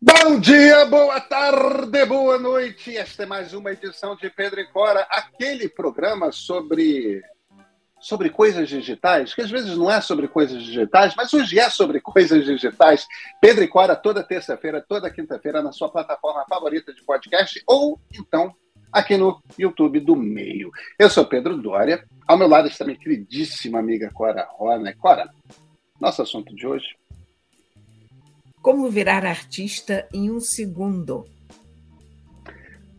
Bom dia, boa tarde, boa noite. Esta é mais uma edição de Pedro e Cora, aquele programa sobre sobre coisas digitais, que às vezes não é sobre coisas digitais, mas hoje é sobre coisas digitais. Pedro e Cora toda terça-feira, toda quinta-feira na sua plataforma favorita de podcast ou então aqui no YouTube do Meio. Eu sou Pedro Dória, ao meu lado está minha queridíssima amiga Cora Rona. Cora, nosso assunto de hoje como virar artista em um segundo.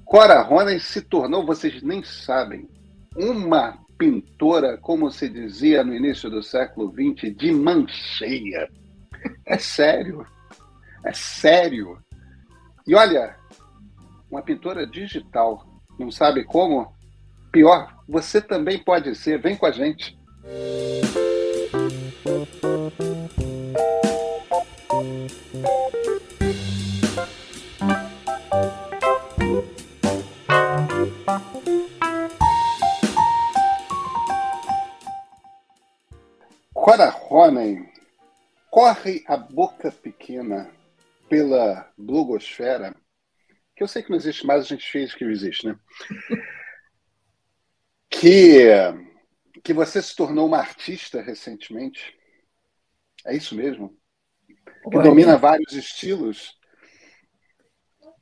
Cora Ronen se tornou, vocês nem sabem, uma pintora, como se dizia no início do século XX, de mancheia. É sério. É sério. E olha, uma pintora digital. Não sabe como? Pior, você também pode ser. Vem com a gente. Cora Ronen corre a boca pequena pela blogosfera, que eu sei que não existe mais, a gente fez que existe, né? que, que você se tornou uma artista recentemente. É isso mesmo? Que Olha. domina vários estilos.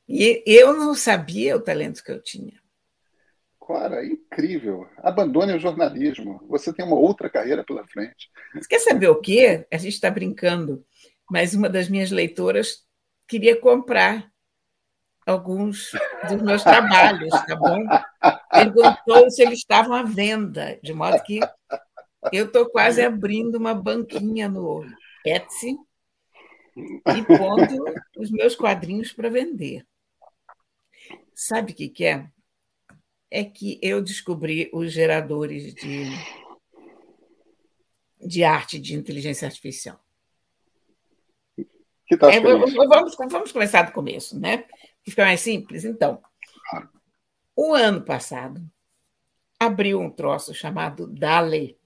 E eu não sabia o talento que eu tinha. Clara, incrível. Abandone o jornalismo. Você tem uma outra carreira pela frente. Você quer saber o quê? A gente está brincando, mas uma das minhas leitoras queria comprar alguns dos meus trabalhos, tá bom? Perguntou se eles estavam à venda, de modo que eu estou quase abrindo uma banquinha no Etsy e pondo os meus quadrinhos para vender. Sabe o que, que é? É que eu descobri os geradores de, de arte de inteligência artificial. Tá é, vamos, vamos começar do começo, né? Fica mais simples. Então, o ano passado abriu um troço chamado DALE.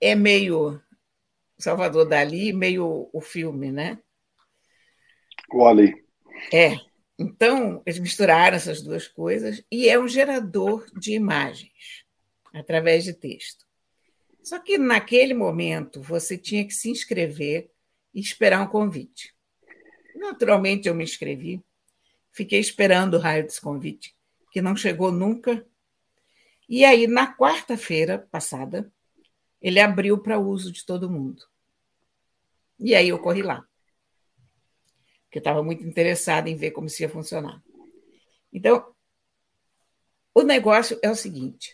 é meio Salvador Dali, meio o filme, né? O Ali. É, então, eles misturaram essas duas coisas e é um gerador de imagens através de texto. Só que naquele momento você tinha que se inscrever e esperar um convite. Naturalmente eu me inscrevi, fiquei esperando o raio desse convite, que não chegou nunca. E aí, na quarta-feira passada, ele abriu para uso de todo mundo. E aí eu corri lá porque eu estava muito interessada em ver como isso ia funcionar. Então, o negócio é o seguinte: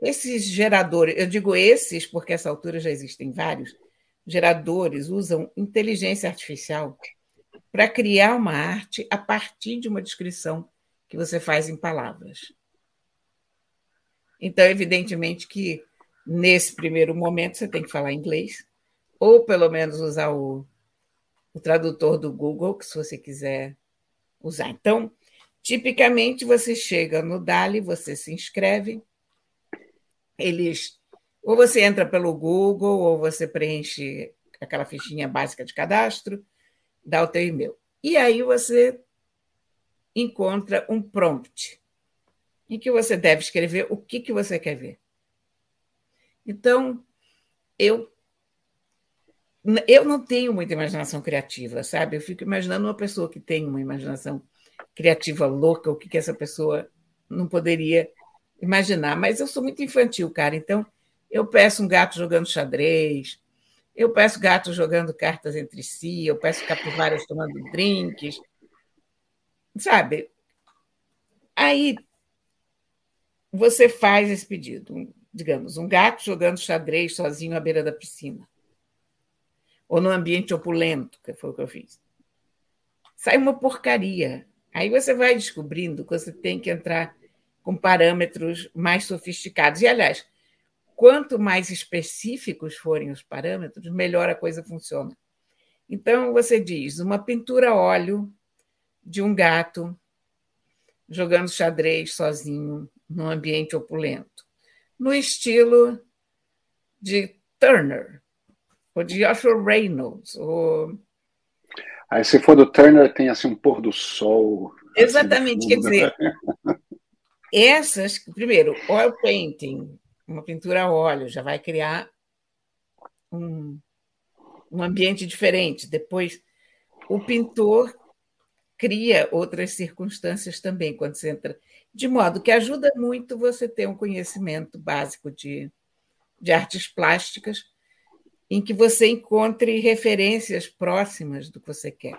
esses geradores, eu digo esses porque essa altura já existem vários, geradores usam inteligência artificial para criar uma arte a partir de uma descrição que você faz em palavras. Então, evidentemente que nesse primeiro momento você tem que falar inglês, ou pelo menos usar o o tradutor do Google, que se você quiser usar. Então, tipicamente você chega no Dali, você se inscreve, eles ou você entra pelo Google ou você preenche aquela fichinha básica de cadastro, dá o teu e-mail. E aí você encontra um prompt em que você deve escrever o que, que você quer ver. Então, eu eu não tenho muita imaginação criativa, sabe? Eu fico imaginando uma pessoa que tem uma imaginação criativa louca, o que, que essa pessoa não poderia imaginar. Mas eu sou muito infantil, cara. Então, eu peço um gato jogando xadrez, eu peço gatos jogando cartas entre si, eu peço capivaras tomando drinks, sabe? Aí você faz esse pedido, digamos, um gato jogando xadrez sozinho à beira da piscina ou no ambiente opulento, que foi o que eu fiz. Sai uma porcaria. Aí você vai descobrindo que você tem que entrar com parâmetros mais sofisticados. E, aliás, quanto mais específicos forem os parâmetros, melhor a coisa funciona. Então, você diz uma pintura a óleo de um gato jogando xadrez sozinho num ambiente opulento, no estilo de Turner, ou de Joshua Reynolds. Ou... Aí, se for do Turner, tem assim um pôr do sol. Assim, Exatamente, assim, quer dizer, essas, primeiro, oil painting, uma pintura a óleo, já vai criar um, um ambiente diferente. Depois, o pintor cria outras circunstâncias também quando você entra, de modo que ajuda muito você ter um conhecimento básico de, de artes plásticas, em que você encontre referências próximas do que você quer.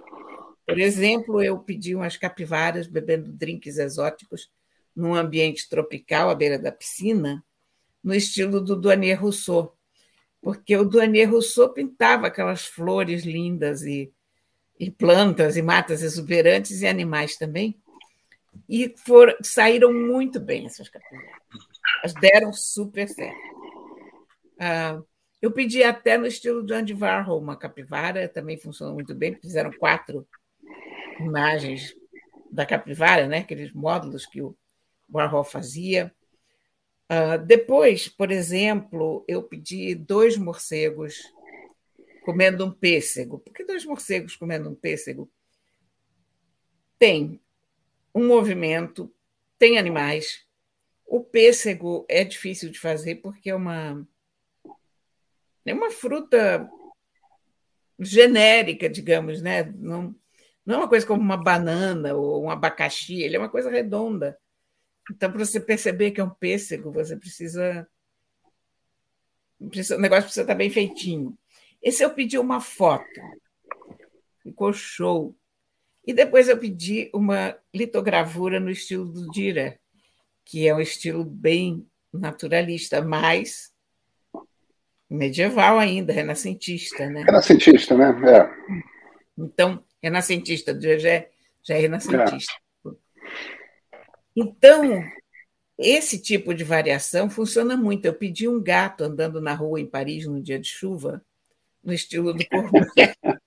Por exemplo, eu pedi umas capivaras bebendo drinks exóticos num ambiente tropical à beira da piscina, no estilo do Douanier Rousseau, porque o Douanier Rousseau pintava aquelas flores lindas e e plantas e matas exuberantes e animais também. E foram, saíram muito bem essas capivaras. Elas deram super certo. Ah, eu pedi até no estilo do Andy Warhol uma capivara, também funcionou muito bem. Fizeram quatro imagens da capivara, né? aqueles módulos que o Warhol fazia. Uh, depois, por exemplo, eu pedi dois morcegos comendo um pêssego. Por que dois morcegos comendo um pêssego? Tem um movimento, tem animais. O pêssego é difícil de fazer porque é uma é uma fruta genérica, digamos, né? Não, não é uma coisa como uma banana ou um abacaxi, ele é uma coisa redonda. Então, para você perceber que é um pêssego, você precisa, precisa o negócio precisa estar bem feitinho. Esse eu pedi uma foto, ficou show. E depois eu pedi uma litogravura no estilo do Dira, que é um estilo bem naturalista, mas medieval ainda, renascentista, né? Renascentista, né? É. Então, renascentista, já é, já é renascentista. É. Então, esse tipo de variação funciona muito. Eu pedi um gato andando na rua em Paris no dia de chuva, no estilo do Corbusier.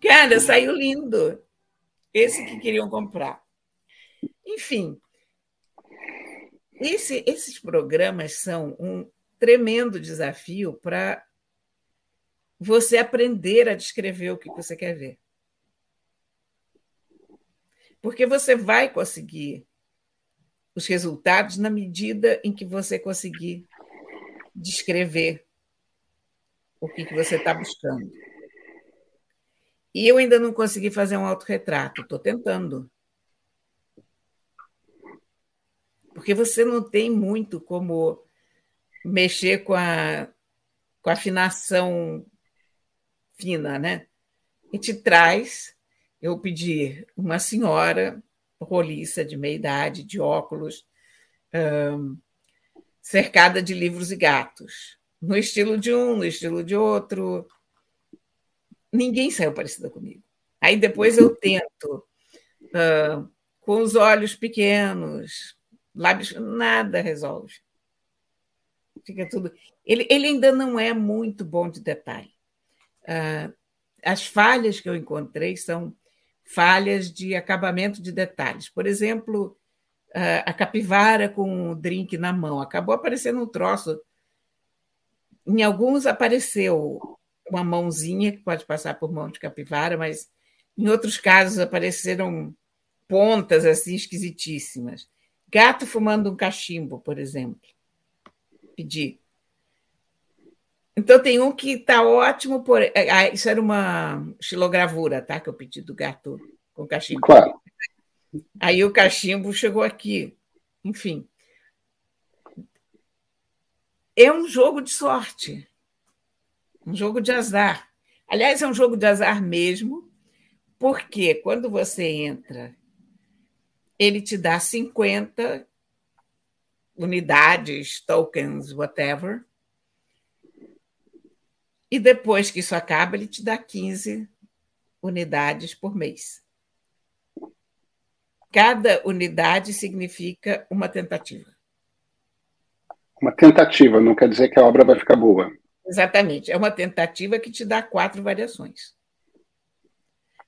Cara, saiu lindo. Esse que queriam comprar. Enfim, esse, esses programas são um tremendo desafio para você aprender a descrever o que você quer ver. Porque você vai conseguir os resultados na medida em que você conseguir descrever o que, que você está buscando. E eu ainda não consegui fazer um autorretrato, estou tentando. Porque você não tem muito como mexer com a, com a afinação fina, né? E te traz, eu pedi uma senhora roliça de meia idade, de óculos, um, cercada de livros e gatos, no estilo de um, no estilo de outro. Ninguém saiu parecida comigo. Aí depois eu tento, com os olhos pequenos, lábios, nada resolve. Fica tudo. Ele, ele ainda não é muito bom de detalhe. Uh, as falhas que eu encontrei são falhas de acabamento de detalhes. Por exemplo, a capivara com o drink na mão. Acabou aparecendo um troço. Em alguns apareceu uma mãozinha que pode passar por mão de capivara, mas em outros casos apareceram pontas assim esquisitíssimas. Gato fumando um cachimbo, por exemplo. Pedi. Então tem um que está ótimo, por... Ah, isso era uma xilogravura, tá? Que eu pedi do gato com cachimbo. Claro. Aí o cachimbo chegou aqui. Enfim. É um jogo de sorte. Um jogo de azar. Aliás, é um jogo de azar mesmo, porque quando você entra, ele te dá 50 unidades, tokens, whatever. E depois que isso acaba, ele te dá 15 unidades por mês. Cada unidade significa uma tentativa. Uma tentativa, não quer dizer que a obra vai ficar boa. Exatamente. É uma tentativa que te dá quatro variações.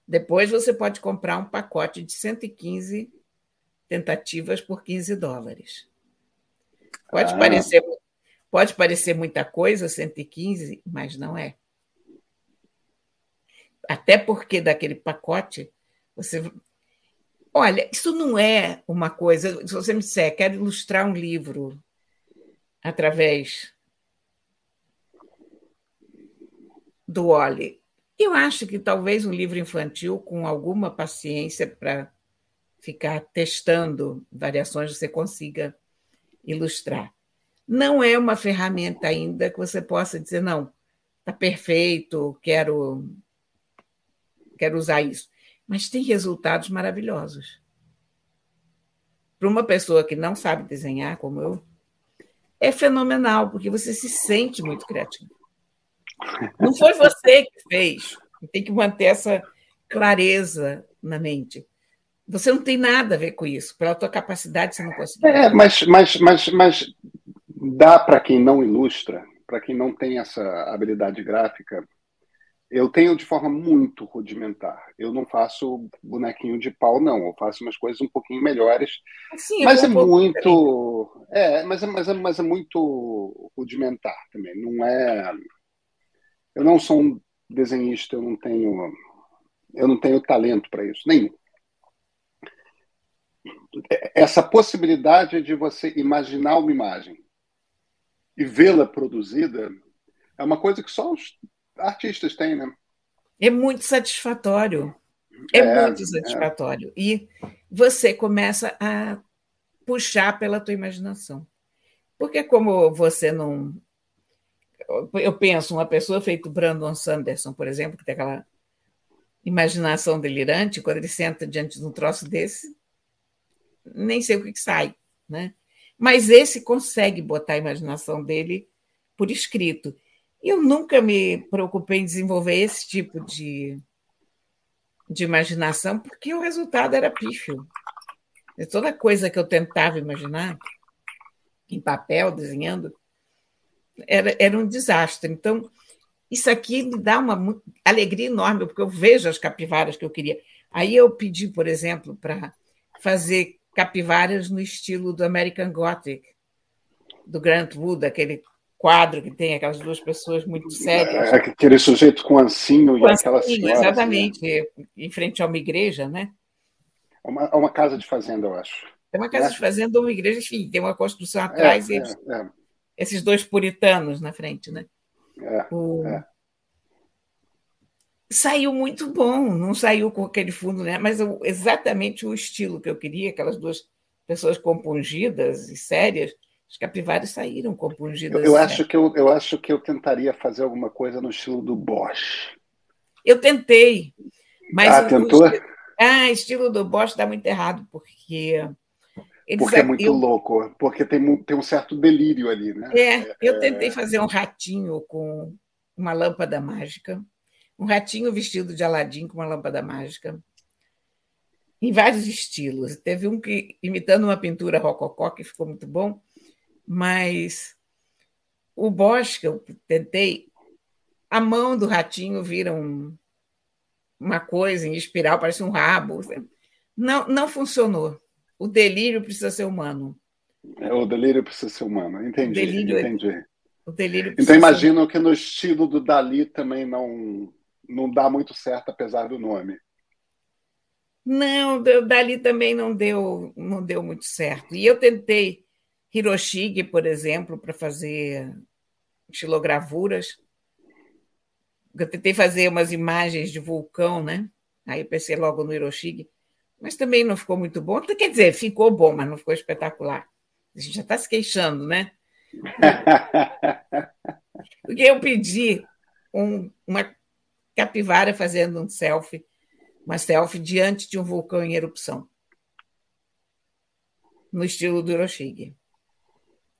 Depois você pode comprar um pacote de 115 tentativas por 15 dólares. Pode, ah. parecer, Pode parecer muita coisa, 115, mas não é. Até porque daquele pacote, você. Olha, isso não é uma coisa. Se você me disser, quero ilustrar um livro através do Oli, eu acho que talvez um livro infantil, com alguma paciência para ficar testando variações, você consiga ilustrar. Não é uma ferramenta ainda que você possa dizer, não, está perfeito, quero, quero usar isso. Mas tem resultados maravilhosos. Para uma pessoa que não sabe desenhar, como eu, é fenomenal, porque você se sente muito criativo. Não foi você que fez. Tem que manter essa clareza na mente. Você não tem nada a ver com isso. Pela tua capacidade, você não consegue. É, mas, mas, mas, mas dá para quem não ilustra, para quem não tem essa habilidade gráfica. Eu tenho de forma muito rudimentar. Eu não faço bonequinho de pau, não. Eu faço umas coisas um pouquinho melhores. Sim, mas é muito. É, mas é, mas, é, mas é muito rudimentar também. Não é. Eu não sou um desenhista, eu não tenho. Eu não tenho talento para isso, nenhum essa possibilidade de você imaginar uma imagem e vê-la produzida é uma coisa que só os artistas têm, né? É muito satisfatório. É, é muito é. satisfatório. É. E você começa a puxar pela tua imaginação. Porque como você não... Eu penso, uma pessoa feito Brandon Sanderson, por exemplo, que tem aquela imaginação delirante, quando ele senta diante de um troço desse, nem sei o que, que sai, né? Mas esse consegue botar a imaginação dele por escrito. Eu nunca me preocupei em desenvolver esse tipo de, de imaginação, porque o resultado era pífio. E toda coisa que eu tentava imaginar, em papel, desenhando, era, era um desastre. Então, isso aqui me dá uma alegria enorme, porque eu vejo as capivaras que eu queria. Aí eu pedi, por exemplo, para fazer capivaras no estilo do American Gothic, do Grant Wood, aquele quadro que tem aquelas duas pessoas muito sérias. É, aquele sujeito com ancinho com e aquela senhora. Exatamente, assim, em frente a uma igreja, né? Uma, uma casa de fazenda, eu acho. É uma casa é. de fazenda ou uma igreja, enfim, tem uma construção atrás é, e eles, é, é. esses dois puritanos na frente, né? O, saiu muito bom, não saiu com aquele fundo, né? mas exatamente o estilo que eu queria, aquelas duas pessoas compungidas e sérias, as capivaras saíram compungidas. Eu, eu acho que eu, eu acho que eu tentaria fazer alguma coisa no estilo do Bosch. Eu tentei, mas ah, tentou? Estilo, ah, estilo do Bosch dá muito errado porque eles, porque é muito eu, louco, porque tem, tem um certo delírio ali, né? É, eu tentei fazer um ratinho com uma lâmpada mágica um ratinho vestido de Aladim com uma lâmpada mágica, em vários estilos. Teve um que imitando uma pintura rococó que ficou muito bom, mas o Bosch que eu tentei, a mão do ratinho vira um, uma coisa em espiral, parece um rabo. Não, não funcionou. O delírio precisa ser humano. É, o delírio precisa ser humano, entendi. O delírio, é entendi. O delírio então imagino ser... que no estilo do Dali também não não dá muito certo, apesar do nome. Não, dali também não deu, não deu muito certo. E eu tentei Hiroshige, por exemplo, para fazer estilogravuras. Eu tentei fazer umas imagens de vulcão, né? Aí eu pensei logo no Hiroshige, mas também não ficou muito bom. Quer dizer, ficou bom, mas não ficou espetacular. A gente já está se queixando, né? Porque eu pedi um, uma capivara fazendo um selfie, uma selfie diante de um vulcão em erupção, no estilo do Hiroshige.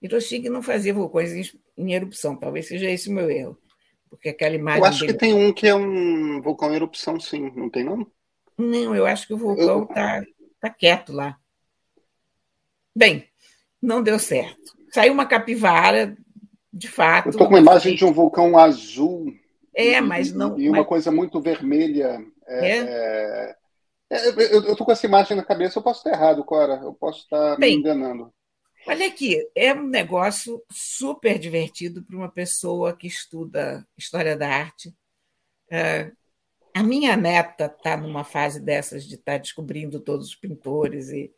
Hiroshige não fazia vulcões em erupção, talvez seja esse o meu erro. Porque aquela imagem. Eu acho dele... que tem um que é um vulcão em erupção, sim, não tem, não? Não, eu acho que o vulcão está eu... tá quieto lá. Bem, não deu certo. Saiu uma capivara, de fato. Eu estou com uma imagem de um vulcão azul é, mas não. E uma mas... coisa muito vermelha. É, é? é eu estou com essa imagem na cabeça, eu posso estar errado, Cora. Eu posso estar Bem, me enganando. Olha aqui, é um negócio super divertido para uma pessoa que estuda história da arte. É, a minha neta está numa fase dessas de estar tá descobrindo todos os pintores e,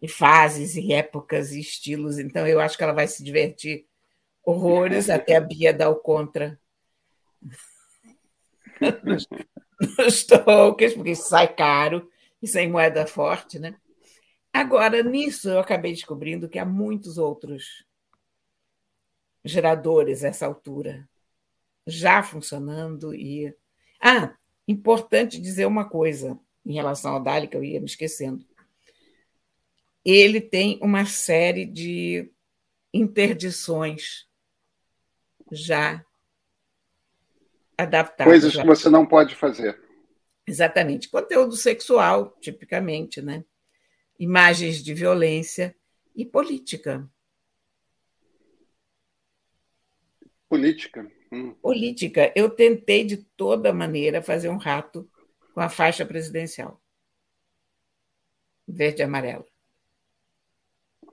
e fases e épocas e estilos, então eu acho que ela vai se divertir horrores até a Bia dar o contra nos, tokens, porque isso sai caro e sem moeda forte, né? Agora, nisso, eu acabei descobrindo que há muitos outros geradores essa altura já funcionando e. Ah, importante dizer uma coisa em relação ao Dali, que eu ia me esquecendo. Ele tem uma série de interdições já Coisas que você não pode fazer. Exatamente. Conteúdo sexual, tipicamente, né? Imagens de violência e política. Política. Hum. Política. Eu tentei de toda maneira fazer um rato com a faixa presidencial. Verde e amarelo.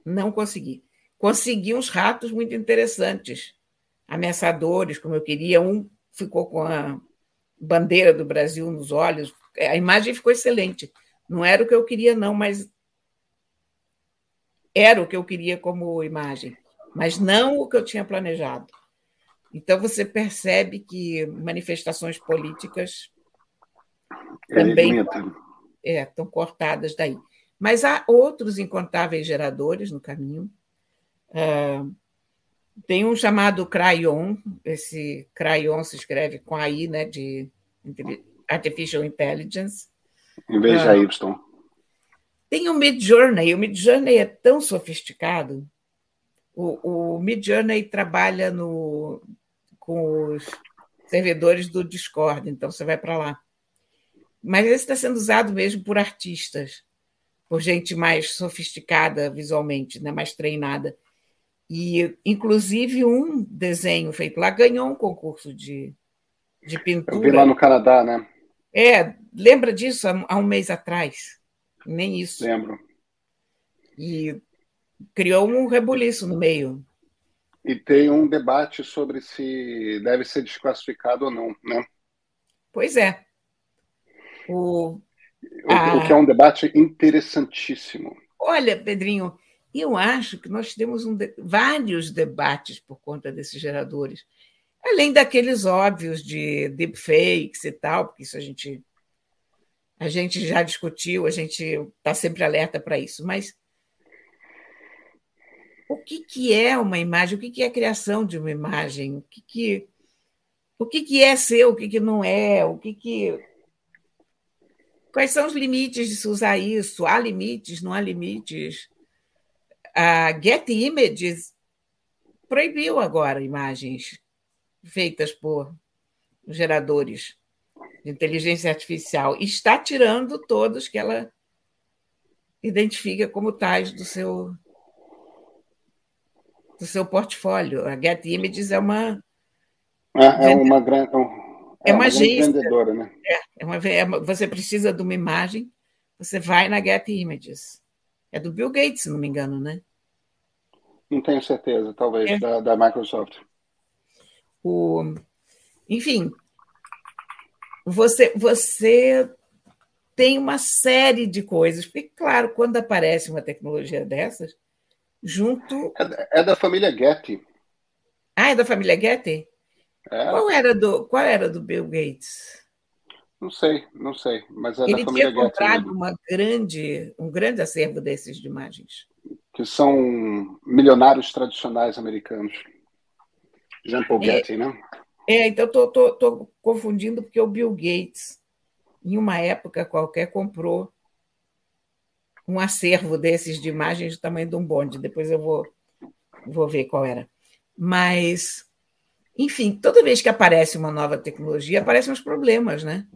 Não consegui. Consegui uns ratos muito interessantes, ameaçadores, como eu queria. Um ficou com a bandeira do Brasil nos olhos. A imagem ficou excelente. Não era o que eu queria, não, mas era o que eu queria como imagem, mas não o que eu tinha planejado. Então você percebe que manifestações políticas também é, estão cortadas daí. Mas há outros incontáveis geradores no caminho. Uh, tem um chamado Crayon, esse Crayon se escreve com AI, né, de Artificial Intelligence. Em vez de uh, Y. Tem o Mid Journey. O Mid Journey é tão sofisticado. O, o Mid Journey trabalha no, com os servidores do Discord, então você vai para lá. Mas esse está sendo usado mesmo por artistas, por gente mais sofisticada visualmente, né, mais treinada. E, inclusive, um desenho feito lá ganhou um concurso de, de pintura. Eu vi lá no Canadá, né? É, lembra disso há, um mês atrás? Nem isso. Lembro. E criou um rebuliço no meio. E tem um debate sobre se deve ser desclassificado ou não, né? Pois é. O, o, o que é um debate interessantíssimo. Olha, Pedrinho, eu acho que nós temos um de... vários debates por conta desses geradores, além daqueles óbvios de deepfakes e tal, porque isso a gente a gente já discutiu, a gente está sempre alerta para isso, mas o que, que é uma imagem? O que, que é a criação de uma imagem? O que, que, o que, que é ser, o que, que não é? O que, que Quais são os limites de se usar isso? Há limites? Não há limites? A Get Images proibiu agora imagens feitas por geradores de inteligência artificial e está tirando todos que ela identifica como tais do seu do seu portfólio. A Get Images é uma é, é uma grande é, é uma, uma agência, vendedora, né? É, é uma, é uma, você precisa de uma imagem, você vai na Get Images. É do Bill Gates, se não me engano, né? Não tenho certeza, talvez, é. da, da Microsoft. O, enfim, você, você tem uma série de coisas. Porque, claro, quando aparece uma tecnologia dessas, junto. É, é da família Getty. Ah, é da família Getty? É. Qual, era do, qual era do Bill Gates? Não sei, não sei, mas é Ele da família Getty. Tinha comprado uma grande, um grande acervo desses de imagens que são milionários tradicionais americanos. Jean Paul é, Getty, né? É, então estou confundindo porque o Bill Gates, em uma época qualquer, comprou um acervo desses de imagens do tamanho de um bonde. Depois eu vou, vou ver qual era. Mas, enfim, toda vez que aparece uma nova tecnologia, aparecem os problemas, né?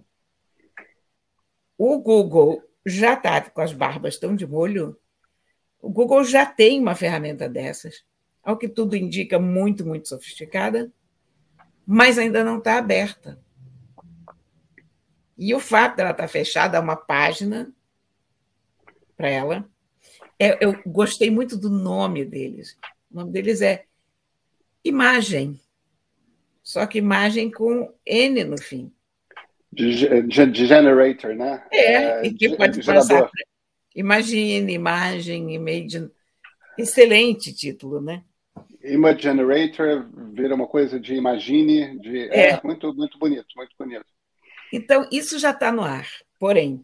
O Google já está com as barbas tão de molho o Google já tem uma ferramenta dessas, ao que tudo indica, muito, muito sofisticada, mas ainda não está aberta. E o fato dela estar tá fechada, uma página para ela, é, eu gostei muito do nome deles. O nome deles é Imagem, só que imagem com N no fim. De, de generator, né? É, é e que de, pode passar. Imagine, imagem, imagine. Excelente título, né? Image Generator vira uma coisa de imagine, de é. é muito muito bonito, muito bonito. Então isso já está no ar. Porém,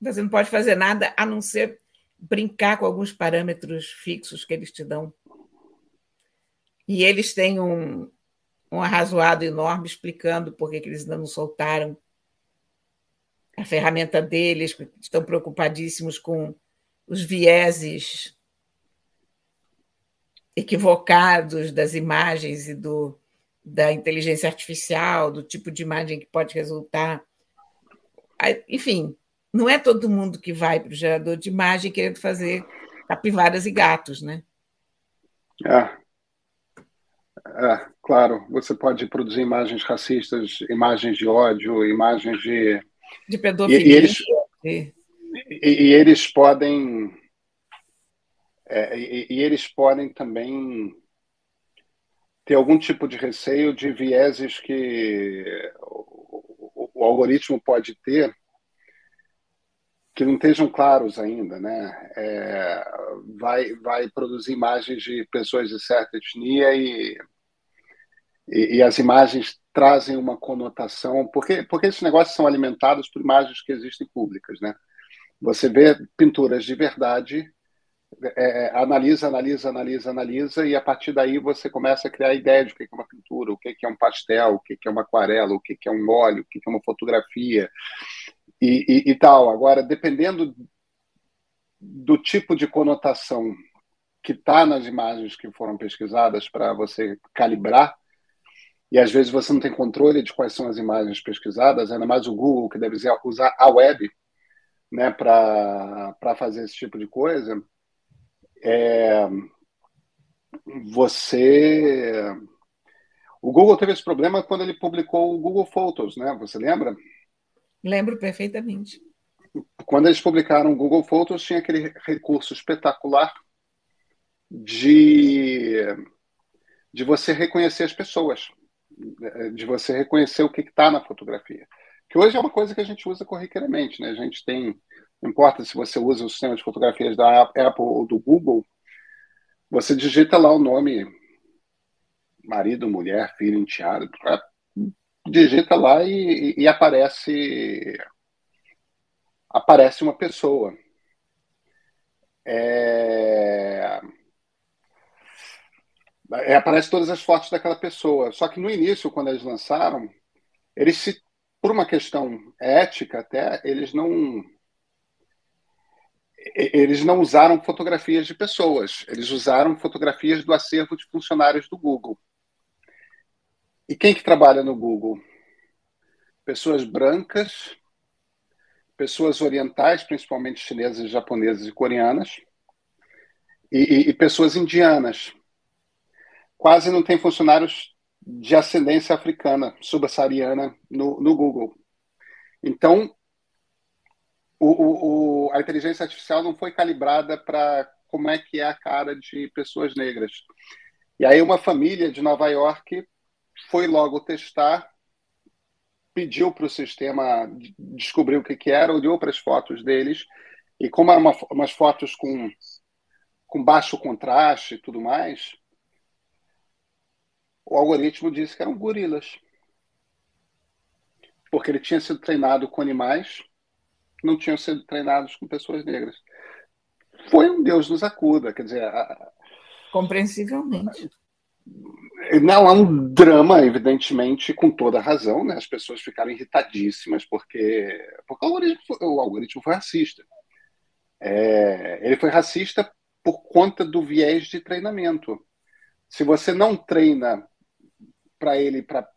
você não pode fazer nada a não ser brincar com alguns parâmetros fixos que eles te dão. E eles têm um, um arrazoado enorme explicando por que eles ainda não soltaram a ferramenta deles, estão preocupadíssimos com os vieses equivocados das imagens e do, da inteligência artificial, do tipo de imagem que pode resultar. Enfim, não é todo mundo que vai para o gerador de imagem querendo fazer capivaras e gatos, né? É. é. claro. Você pode produzir imagens racistas, imagens de ódio, imagens de. De pedofilia. E, e, eles, e, e eles podem. É, e, e eles podem também ter algum tipo de receio de vieses que o, o algoritmo pode ter que não estejam claros ainda, né? É, vai, vai produzir imagens de pessoas de certa etnia e, e, e, as imagens trazem uma conotação, porque, porque esses negócios são alimentados por imagens que existem públicas, né? Você vê pinturas de verdade, é, analisa, analisa, analisa, analisa, e a partir daí você começa a criar ideia de o que é uma pintura, o que é um pastel, o que é uma aquarela, o que é um óleo, o que é uma fotografia e, e, e tal. Agora, dependendo do tipo de conotação que está nas imagens que foram pesquisadas para você calibrar, e às vezes você não tem controle de quais são as imagens pesquisadas, ainda mais o Google, que deve usar a web né, para fazer esse tipo de coisa, é, você. O Google teve esse problema quando ele publicou o Google Photos, né? Você lembra? Lembro perfeitamente. Quando eles publicaram o Google Photos, tinha aquele recurso espetacular de, de você reconhecer as pessoas, de você reconhecer o que está na fotografia. Que hoje é uma coisa que a gente usa corriqueiramente, né? A gente tem, não importa se você usa o sistema de fotografias da Apple ou do Google, você digita lá o nome marido, mulher, filho, enteado, digita lá e, e, aparece aparece uma pessoa. É... É, aparece todas as fotos daquela pessoa. Só que no início, quando eles lançaram, eles se, por uma questão ética até, eles não eles não usaram fotografias de pessoas, eles usaram fotografias do acervo de funcionários do Google. E quem que trabalha no Google? Pessoas brancas, pessoas orientais, principalmente chinesas, japonesas e coreanas, e, e, e pessoas indianas. Quase não tem funcionários de ascendência africana, subsaariana, no, no Google. Então, o, o, a inteligência artificial não foi calibrada para como é que é a cara de pessoas negras. E aí uma família de Nova York foi logo testar, pediu para o sistema descobrir o que, que era, olhou para as fotos deles, e como eram uma, umas fotos com, com baixo contraste e tudo mais, o algoritmo disse que eram gorilas. Porque ele tinha sido treinado com animais não tinham sido treinados com pessoas negras. Foi um Deus nos acuda, quer dizer. A... Compreensivelmente. Não, é um drama, evidentemente, com toda razão, né? As pessoas ficaram irritadíssimas porque, porque o, algoritmo foi, o algoritmo foi racista. É, ele foi racista por conta do viés de treinamento. Se você não treina para ele para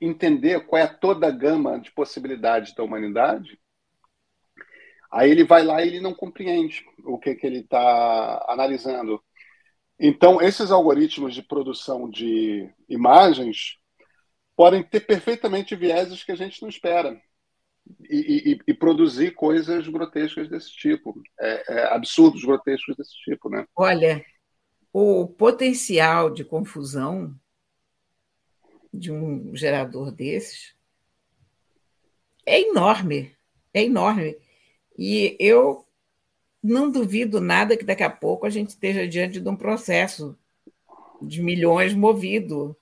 entender qual é toda a gama de possibilidades da humanidade, aí ele vai lá e ele não compreende o que, que ele está analisando. Então, esses algoritmos de produção de imagens podem ter perfeitamente vieses que a gente não espera. e, e, e, produzir coisas grotescas desse tipo, é, é, absurdos grotescos desse tipo, né? Olha, o potencial de confusão de um gerador desses. É enorme, é enorme. E eu não duvido nada que daqui a pouco a gente esteja diante de um processo de milhões movido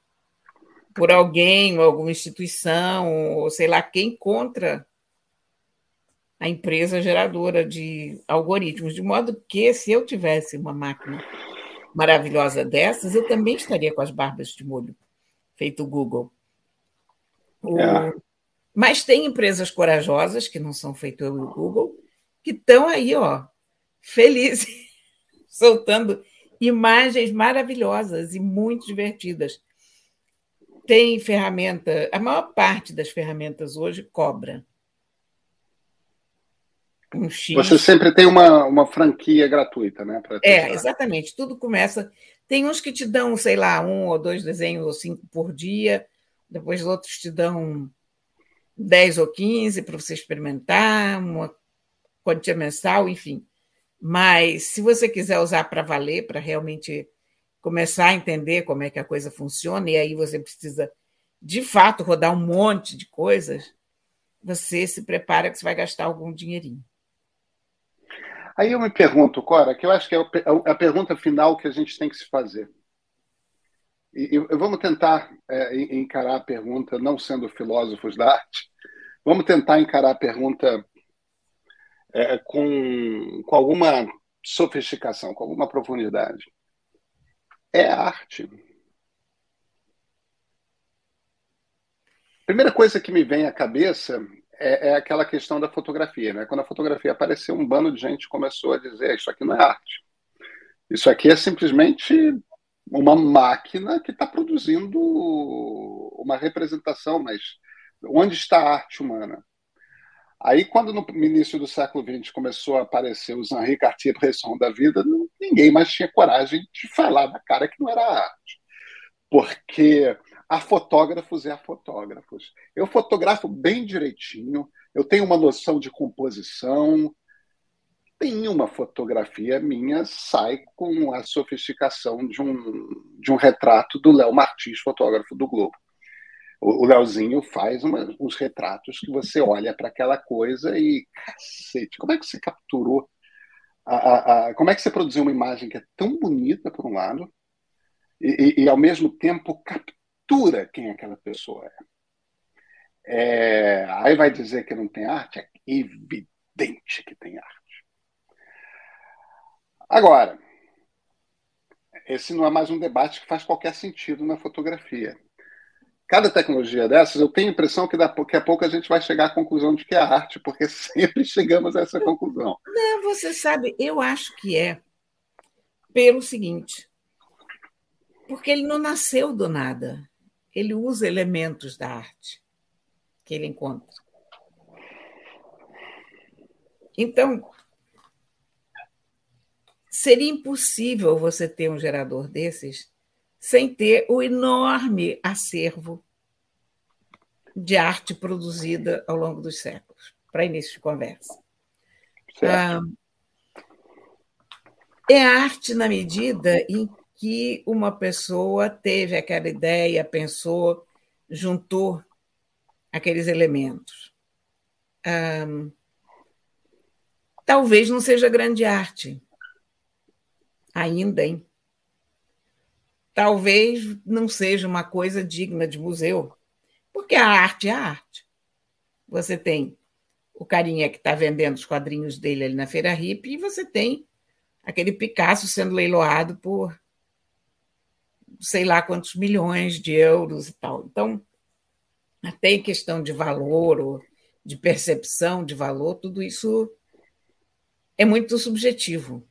por alguém, ou alguma instituição, ou sei lá quem contra a empresa geradora de algoritmos, de modo que se eu tivesse uma máquina maravilhosa dessas, eu também estaria com as barbas de molho, feito o Google. É. Mas tem empresas corajosas, que não são feito o Google, que estão aí, ó, felizes, soltando imagens maravilhosas e muito divertidas. Tem ferramenta, a maior parte das ferramentas hoje cobra um X. Você sempre tem uma, uma franquia gratuita, né? É, exatamente. Tudo começa. Tem uns que te dão, sei lá, um ou dois desenhos ou cinco por dia, depois outros te dão 10 ou 15 para você experimentar, uma quantia mensal, enfim. Mas se você quiser usar para valer, para realmente começar a entender como é que a coisa funciona, e aí você precisa, de fato, rodar um monte de coisas, você se prepara que você vai gastar algum dinheirinho. Aí eu me pergunto, Cora, que eu acho que é, é a pergunta final que a gente tem que se fazer. E, e vamos tentar é, encarar a pergunta, não sendo filósofos da arte, vamos tentar encarar a pergunta é, com, com alguma sofisticação, com alguma profundidade. É arte. Primeira coisa que me vem à cabeça é, é, aquela questão da fotografia. Né? Quando a fotografia apareceu, um bando de gente começou a dizer: Isso aqui não é arte. Isso aqui é simplesmente uma máquina que está produzindo uma representação, mas onde está a arte humana? Aí, quando no início do século XX começou a aparecer os Henri Cartier-Bresson da vida, ninguém mais tinha coragem de falar da cara que não era arte. Porque há fotógrafos e há fotógrafos. Eu fotografo bem direitinho, eu tenho uma noção de composição. Nenhuma fotografia minha sai com a sofisticação de um, de um retrato do Léo Martins, fotógrafo do Globo. O Léozinho faz uma, uns retratos que você olha para aquela coisa e, cacete, como é que você capturou? A, a, a, como é que você produziu uma imagem que é tão bonita, por um lado, e, e, e ao mesmo tempo captura captura quem aquela pessoa é. é. Aí vai dizer que não tem arte? É evidente que tem arte. Agora, esse não é mais um debate que faz qualquer sentido na fotografia. Cada tecnologia dessas, eu tenho a impressão que daqui a pouco a gente vai chegar à conclusão de que é arte, porque sempre chegamos a essa conclusão. Não, você sabe, eu acho que é pelo seguinte, porque ele não nasceu do nada ele usa elementos da arte que ele encontra. Então, seria impossível você ter um gerador desses sem ter o enorme acervo de arte produzida ao longo dos séculos, para início de conversa. Ah, é arte na medida em que uma pessoa teve aquela ideia, pensou, juntou aqueles elementos. Talvez não seja grande arte, ainda, hein? Talvez não seja uma coisa digna de museu, porque a arte é a arte. Você tem o carinha que está vendendo os quadrinhos dele ali na Feira Hip e você tem aquele Picasso sendo leiloado por sei lá quantos milhões de euros e tal. Então, até em questão de valor ou de percepção de valor, tudo isso é muito subjetivo.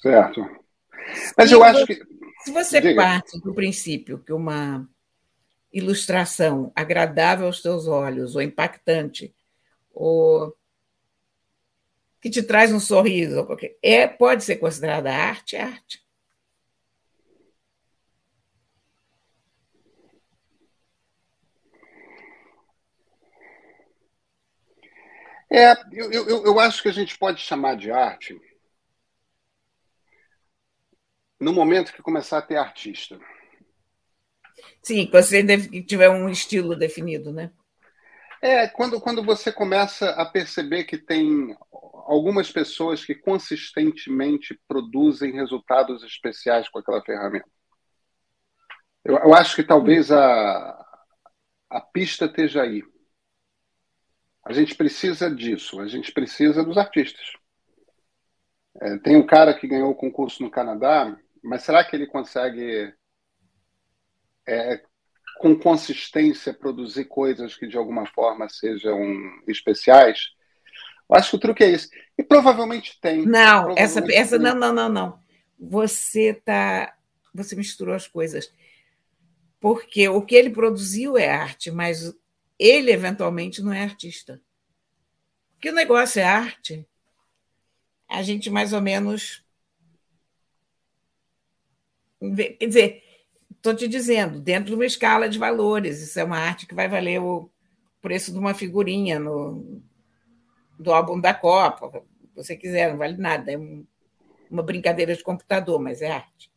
Certo. Mas eu acho que. Se você Diga. parte do princípio que uma ilustração agradável aos teus olhos, ou impactante, ou que te traz um sorriso, é pode ser considerada arte, é arte. É, eu, eu, eu acho que a gente pode chamar de arte no momento que começar a ter artista. Sim, quando você tiver um estilo definido, né? É, quando, quando você começa a perceber que tem algumas pessoas que consistentemente produzem resultados especiais com aquela ferramenta. Eu, eu acho que talvez a, a pista esteja aí. A gente precisa disso, a gente precisa dos artistas. É, tem um cara que ganhou o concurso no Canadá, mas será que ele consegue é, com consistência produzir coisas que de alguma forma sejam especiais? Eu acho que o truque é esse. E provavelmente tem. Não, provavelmente essa, essa tem. não, não, não, não. Você tá, você misturou as coisas. Porque o que ele produziu é arte, mas ele eventualmente não é artista. Porque o negócio é arte. A gente mais ou menos Quer dizer, estou te dizendo, dentro de uma escala de valores, isso é uma arte que vai valer o preço de uma figurinha no, do álbum da Copa, você quiser, não vale nada, é um, uma brincadeira de computador, mas é arte.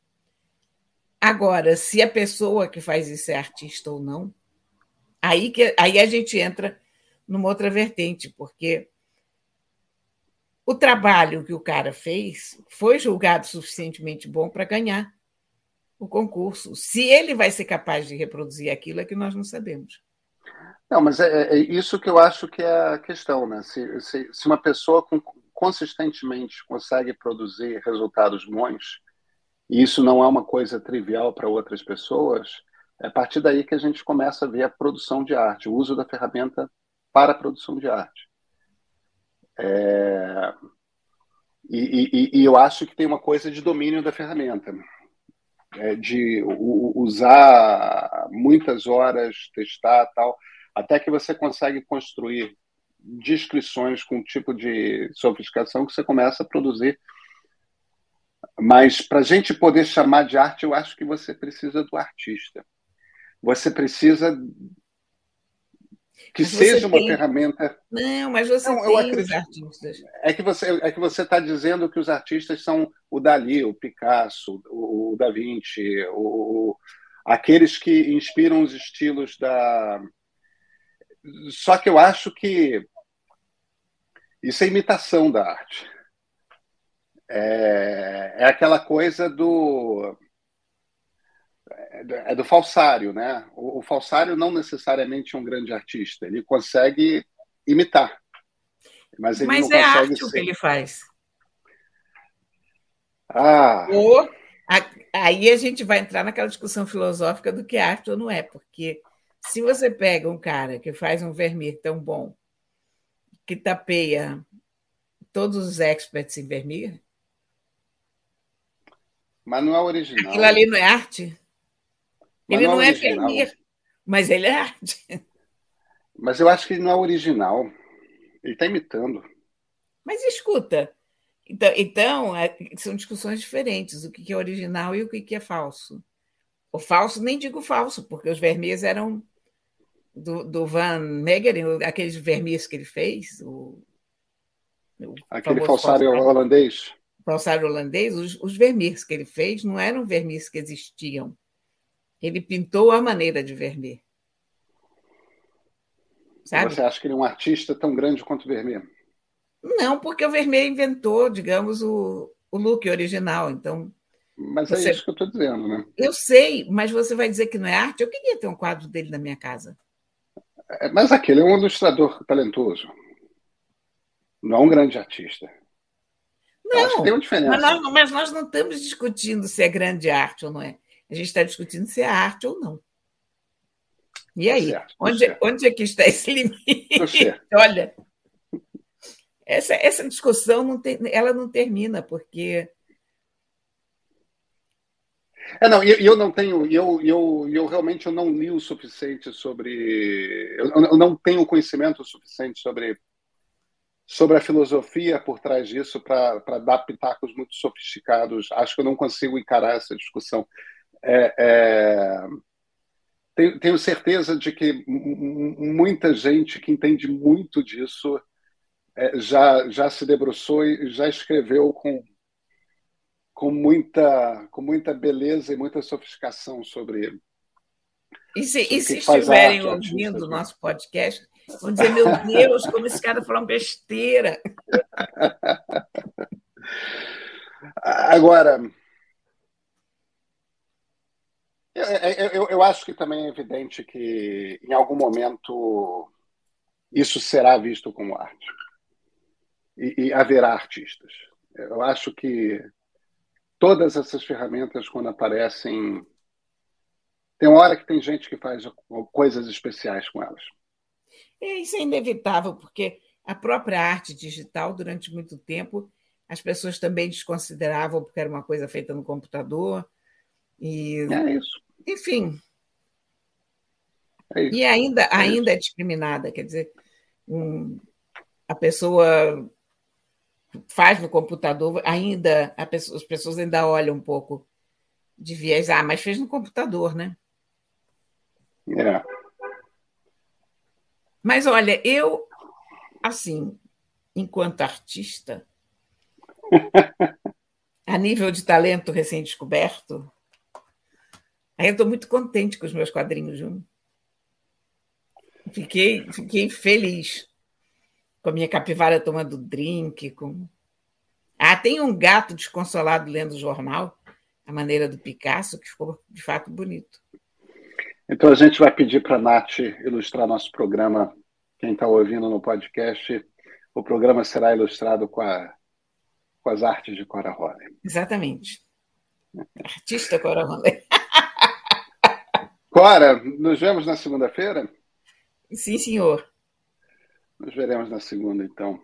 Agora, se a pessoa que faz isso é artista ou não, aí, que, aí a gente entra numa outra vertente, porque o trabalho que o cara fez foi julgado suficientemente bom para ganhar o concurso. Se ele vai ser capaz de reproduzir aquilo, é que nós não sabemos. Não, mas é, é isso que eu acho que é a questão, né? Se, se, se uma pessoa com, consistentemente consegue produzir resultados bons, e isso não é uma coisa trivial para outras pessoas, é a partir daí que a gente começa a ver a produção de arte, o uso da ferramenta para a produção de arte. É... E, e, e, eu acho que tem uma coisa de domínio da ferramenta é, de usar muitas horas, testar tal, até que você consegue construir descrições com um tipo de sofisticação que você começa a produzir. Mas para a gente poder chamar de arte, eu acho que você precisa do artista. Você precisa que seja uma tem... ferramenta. Não, mas você não, tem acredito... os artistas. É que você é que você está dizendo que os artistas são o Dali, o Picasso, o, o Da Vinci, o, aqueles que inspiram os estilos da. Só que eu acho que isso é imitação da arte. É, é aquela coisa do é, do falsário, né? O, o falsário não necessariamente é um grande artista, ele consegue imitar, mas ele mas não é consegue arte o que ele faz. Ah. Ou aí a gente vai entrar naquela discussão filosófica do que é arte ou não é, porque se você pega um cara que faz um vermelho tão bom, que tapeia todos os experts em vermelho, mas não é original. Aquilo ali não é arte? Mas ele não não é é original. vermelho, mas ele é arte. Mas eu acho que ele não é original. Ele está imitando. Mas escuta, então, então é, são discussões diferentes, o que é original e o que é falso. O falso, nem digo falso, porque os vermelhos eram do, do Van Meegeren, aqueles vermelhos que ele fez, o, o aquele falsário holandês. Falsário holandês, os, os vermelhos que ele fez não eram vermelhos que existiam. Ele pintou a maneira de Vermeer. Sabe? Você acha que ele é um artista tão grande quanto Vermeer? Não, porque o Vermeer inventou, digamos, o, o look original. Então. Mas é você... isso que eu estou dizendo, né? Eu sei, mas você vai dizer que não é arte? Eu queria ter um quadro dele na minha casa. É, mas aquele é um ilustrador talentoso. Não é um grande artista. Não, tem uma diferença. Mas nós, mas nós não estamos discutindo se é grande arte ou não é. A gente está discutindo se é arte ou não. E aí? Certo, onde, certo. onde é que está esse limite? Olha, essa, essa discussão não tem, ela não termina, porque. É, não, eu, eu não tenho, eu, eu, eu realmente eu não li o suficiente sobre. Eu, eu não tenho conhecimento suficiente sobre, sobre a filosofia por trás disso para dar pitacos muito sofisticados. Acho que eu não consigo encarar essa discussão. É, é, tenho, tenho, certeza de que muita gente que entende muito disso é, já, já se debruçou e já escreveu com, com, muita, com muita beleza e muita sofisticação sobre. E se, e se estiverem ouvindo o nosso podcast, vão dizer: Meu Deus, como esse cara falou besteira. Agora, eu, eu, eu, acho que também é evidente que em algum momento isso será visto como arte. E, e haverá artistas. Eu acho que todas essas ferramentas, quando aparecem, tem uma hora que tem gente que faz coisas especiais com elas. É, isso é inevitável, porque a própria arte digital, durante muito tempo, as pessoas também desconsideravam porque era uma coisa feita no computador. E, é isso. Enfim. É isso. E ainda, é, ainda é discriminada, quer dizer, um, a pessoa faz no computador, ainda pessoa, as pessoas ainda olham um pouco de viés, ah, mas fez no computador, né? É. Mas olha, eu, assim, enquanto artista, a nível de talento recém-descoberto, aí eu estou muito contente com os meus quadrinhos, Júnior. Fiquei, fiquei feliz com a minha capivara tomando drink. Com... Ah, tem um gato desconsolado lendo o jornal, a maneira do Picasso, que ficou de fato bonito. Então a gente vai pedir para a Nath ilustrar nosso programa. Quem está ouvindo no podcast, o programa será ilustrado com, a, com as artes de Cora Roller. Exatamente. Artista Cora Roller. Cora, nos vemos na segunda-feira? Sim, senhor. Nos veremos na segunda, então.